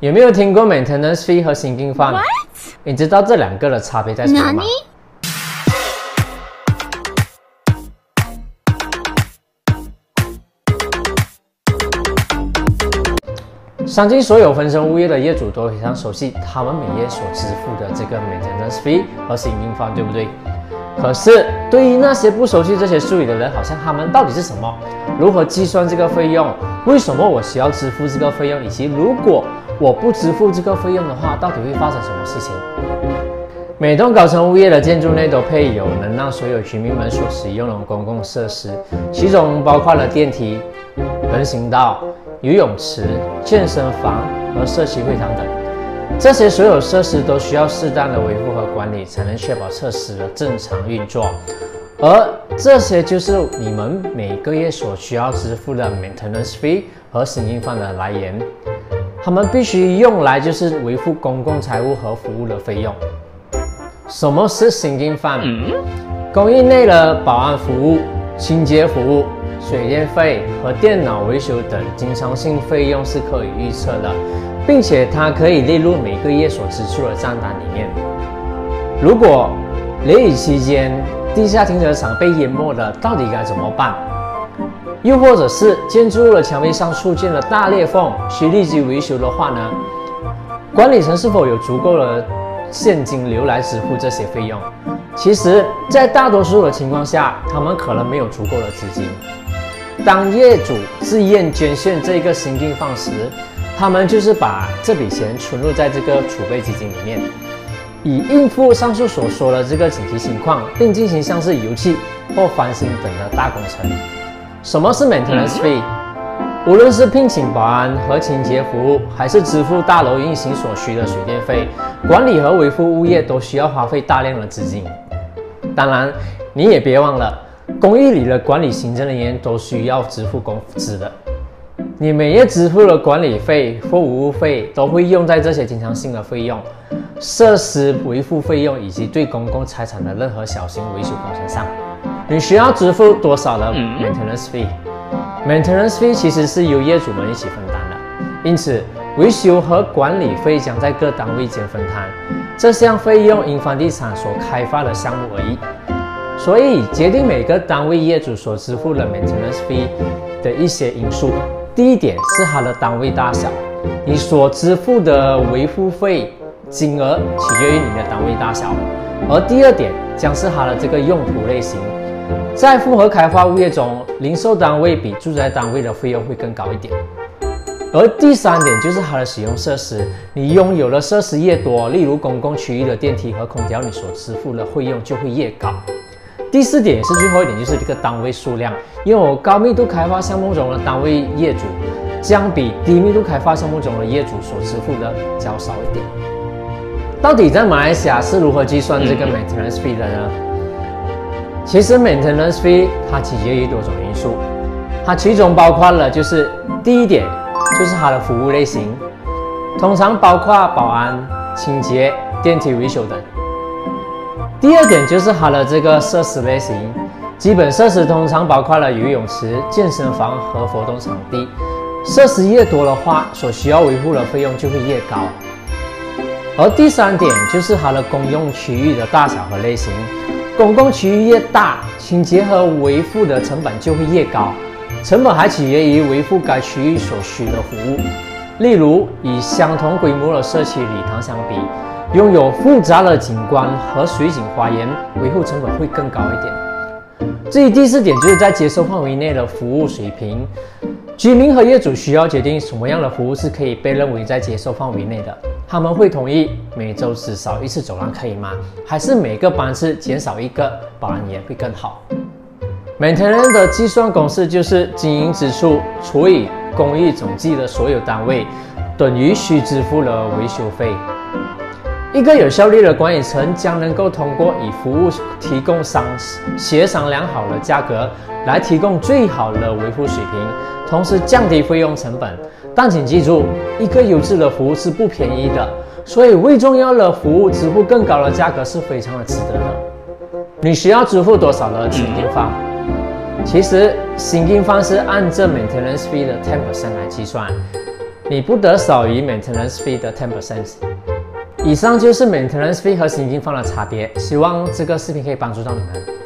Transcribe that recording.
有没有听过 maintenance fee 和 sinking fund？你知道这两个的差别在什么吗？相信所有分身物业的业主都非常熟悉他们每月所支付的这个 maintenance fee 和 sinking fund，对不对？可是对于那些不熟悉这些术语的人，好像他们到底是什么？如何计算这个费用？为什么我需要支付这个费用？以及如果我不支付这个费用的话，到底会发生什么事情？每栋高层物业的建筑内都配有能让所有居民们所使用的公共设施，其中包括了电梯、人行道、游泳池、健身房和社区会堂等。这些所有设施都需要适当的维护和管理，才能确保设施的正常运作。而这些就是你们每个月所需要支付的 maintenance fee 和使用方的来源。他们必须用来就是维护公共财务和服务的费用。什么是 sinking fund？公寓内的保安服务、清洁服务、水电费和电脑维修等经常性费用是可以预测的，并且它可以列入每个月所支出的账单里面。如果雷雨期间地下停车场被淹没了，到底该怎么办？又或者是建筑物的墙壁上出现了大裂缝，需立即维修的话呢？管理层是否有足够的现金流来支付这些费用？其实，在大多数的情况下，他们可能没有足够的资金。当业主自愿捐献这个新地方时，他们就是把这笔钱存入在这个储备基金里面，以应付上述所说的这个紧急情况，并进行像是油气或翻新等的大工程。什么是 maintenance fee？无论是聘请保安和清洁服务，还是支付大楼运行所需的水电费，管理和维护物业都需要花费大量的资金。当然，你也别忘了，公寓里的管理行政人员都需要支付工资的。你每月支付的管理费或服务费，都会用在这些经常性的费用、设施维护费用以及对公共财产的任何小型维修工程上。你需要支付多少的 maintenance fee？maintenance fee 其实是由业主们一起分担的，因此维修和管理费将在各单位间分摊。这项费用因房地产所开发的项目而异，所以决定每个单位业主所支付的 maintenance fee 的一些因素。第一点是它的单位大小，你所支付的维护费金额取决于你的单位大小。而第二点将是它的这个用途类型。在复合开发物业中，零售单位比住宅单位的费用会更高一点。而第三点就是它的使用设施，你拥有的设施越多，例如公共区域的电梯和空调，你所支付的费用就会越高。第四点也是最后一点，就是这个单位数量，因为我高密度开发项目中的单位业主，将比低密度开发项目中的业主所支付的较少一点。到底在马来西亚是如何计算这个 maintenance fee 的呢？其实 maintenance fee 它取决于多种因素，它其中包括了就是第一点就是它的服务类型，通常包括保安、清洁、电梯维修等。第二点就是它的这个设施类型，基本设施通常包括了游泳池、健身房和活动场地。设施越多的话，所需要维护的费用就会越高。而第三点就是它的公用区域的大小和类型。公共区域越大，清洁和维护的成本就会越高。成本还取决于维护该区域所需的服务。例如，与相同规模的社区礼堂相比，拥有复杂的景观和水景花园，维护成本会更高一点。至于第四点，就是在接受范围内的服务水平。居民和业主需要决定什么样的服务是可以被认为在接受范围内的。他们会同意每周至少一次走廊可以吗？还是每个班次减少一个保安员会更好？Maintenance 的计算公式就是经营支出除以公寓总计的所有单位等于需支付的维修费。一个有效率的管理层将能够通过与服务提供商协商良好的价格。来提供最好的维护水平，同时降低费用成本。但请记住，一个优质的服务是不便宜的，所以为重要的服务支付更高的价格是非常的值得的。你需要支付多少的清金方？其实，新金方是按这 maintenance fee 的 ten percent 来计算。你不得少于 maintenance fee 的 ten percent。以上就是 maintenance fee 和新金放的差别，希望这个视频可以帮助到你们。